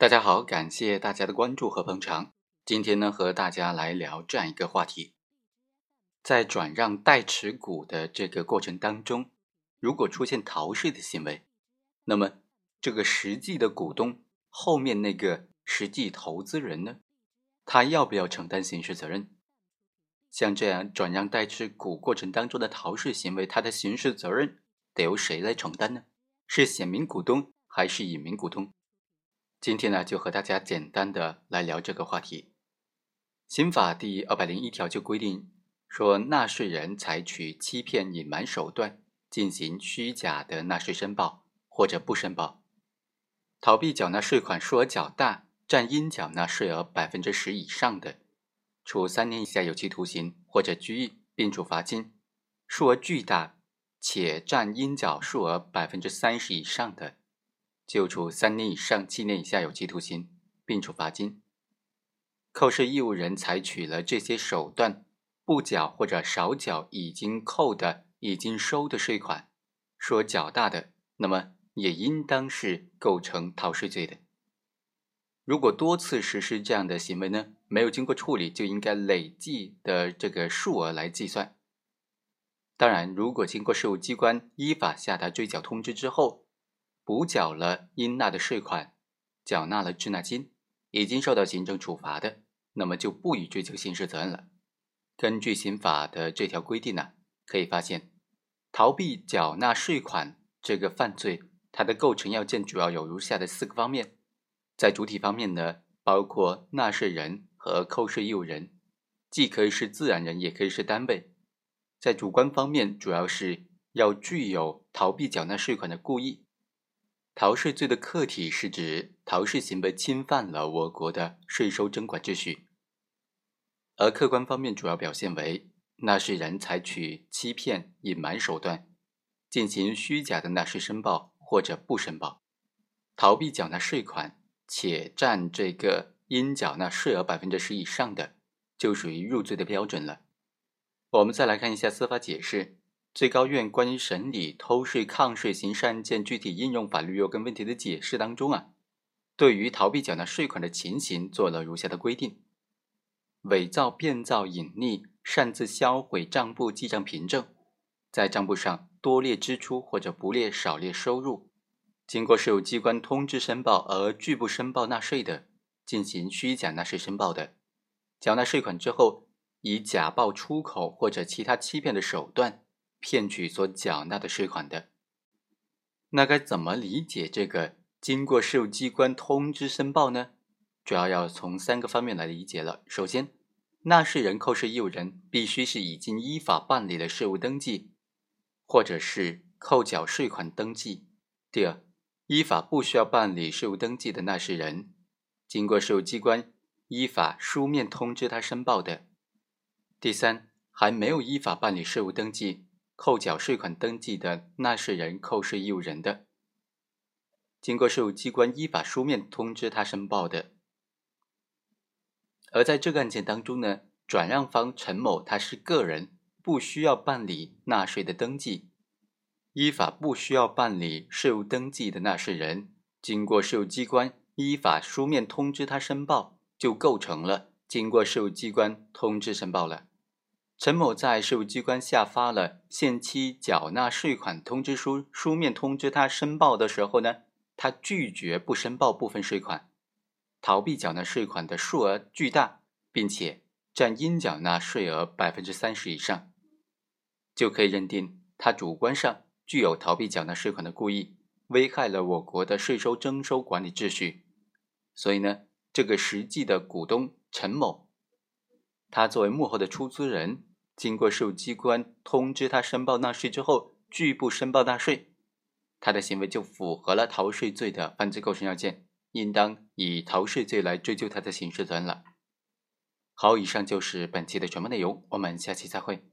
大家好，感谢大家的关注和捧场。今天呢，和大家来聊这样一个话题：在转让代持股的这个过程当中，如果出现逃税的行为，那么这个实际的股东后面那个实际投资人呢，他要不要承担刑事责任？像这样转让代持股过程当中的逃税行为，他的刑事责任得由谁来承担呢？是显名股东还是隐名股东？今天呢，就和大家简单的来聊这个话题。刑法第二百零一条就规定说，纳税人采取欺骗、隐瞒手段进行虚假的纳税申报或者不申报，逃避缴纳税款数额较大、占应缴纳税额百分之十以上的，处三年以下有期徒刑或者拘役，并处罚金；数额巨大且占应缴数额百分之三十以上的。就处三年以上七年以下有期徒刑，并处罚金。扣税义务人采取了这些手段，不缴或者少缴已经扣的、已经收的税款，说较大的，那么也应当是构成逃税罪的。如果多次实施这样的行为呢，没有经过处理，就应该累计的这个数额来计算。当然，如果经过税务机关依法下达追缴通知之后，补缴了应纳的税款，缴纳了滞纳金，已经受到行政处罚的，那么就不予追究刑事责任了。根据刑法的这条规定呢，可以发现，逃避缴纳税款这个犯罪，它的构成要件主要有如下的四个方面。在主体方面呢，包括纳税人和扣税义务人，既可以是自然人，也可以是单位。在主观方面，主要是要具有逃避缴纳税款的故意。逃税罪的客体是指逃税行为侵犯了我国的税收征管秩序，而客观方面主要表现为纳税人采取欺骗、隐瞒手段，进行虚假的纳税申报或者不申报，逃避缴纳税款且占这个应缴纳税额百分之十以上的，就属于入罪的标准了。我们再来看一下司法解释。最高院关于审理偷税抗税刑事案件具体应用法律若干问题的解释当中啊，对于逃避缴纳税款的情形做了如下的规定：伪造、变造、隐匿、擅自销毁账簿记账凭证，在账簿上多列支出或者不列少列收入，经过税务机关通知申报而拒不申报纳税的，进行虚假纳税申报的，缴纳税款之后以假报出口或者其他欺骗的手段。骗取所缴纳的税款的，那该怎么理解这个经过税务机关通知申报呢？主要要从三个方面来理解了。首先，纳税人、扣税义务人必须是已经依法办理了税务登记，或者是扣缴税款登记。第二，依法不需要办理税务登记的纳税人，经过税务机关依法书面通知他申报的。第三，还没有依法办理税务登记。扣缴税款登记的纳税人、扣税义务人的，经过税务机关依法书面通知他申报的。而在这个案件当中呢，转让方陈某他是个人，不需要办理纳税的登记，依法不需要办理税务登记的纳税人，经过税务机关依法书面通知他申报，就构成了经过税务机关通知申报了。陈某在税务机关下发了限期缴纳税款通知书，书面通知他申报的时候呢，他拒绝不申报部分税款，逃避缴纳税款的数额巨大，并且占应缴纳税额百分之三十以上，就可以认定他主观上具有逃避缴纳税款的故意，危害了我国的税收征收管理秩序。所以呢，这个实际的股东陈某，他作为幕后的出资人。经过税务机关通知他申报纳税之后，拒不申报纳税，他的行为就符合了逃税罪的犯罪构成要件，应当以逃税罪来追究他的刑事责任了。好，以上就是本期的全部内容，我们下期再会。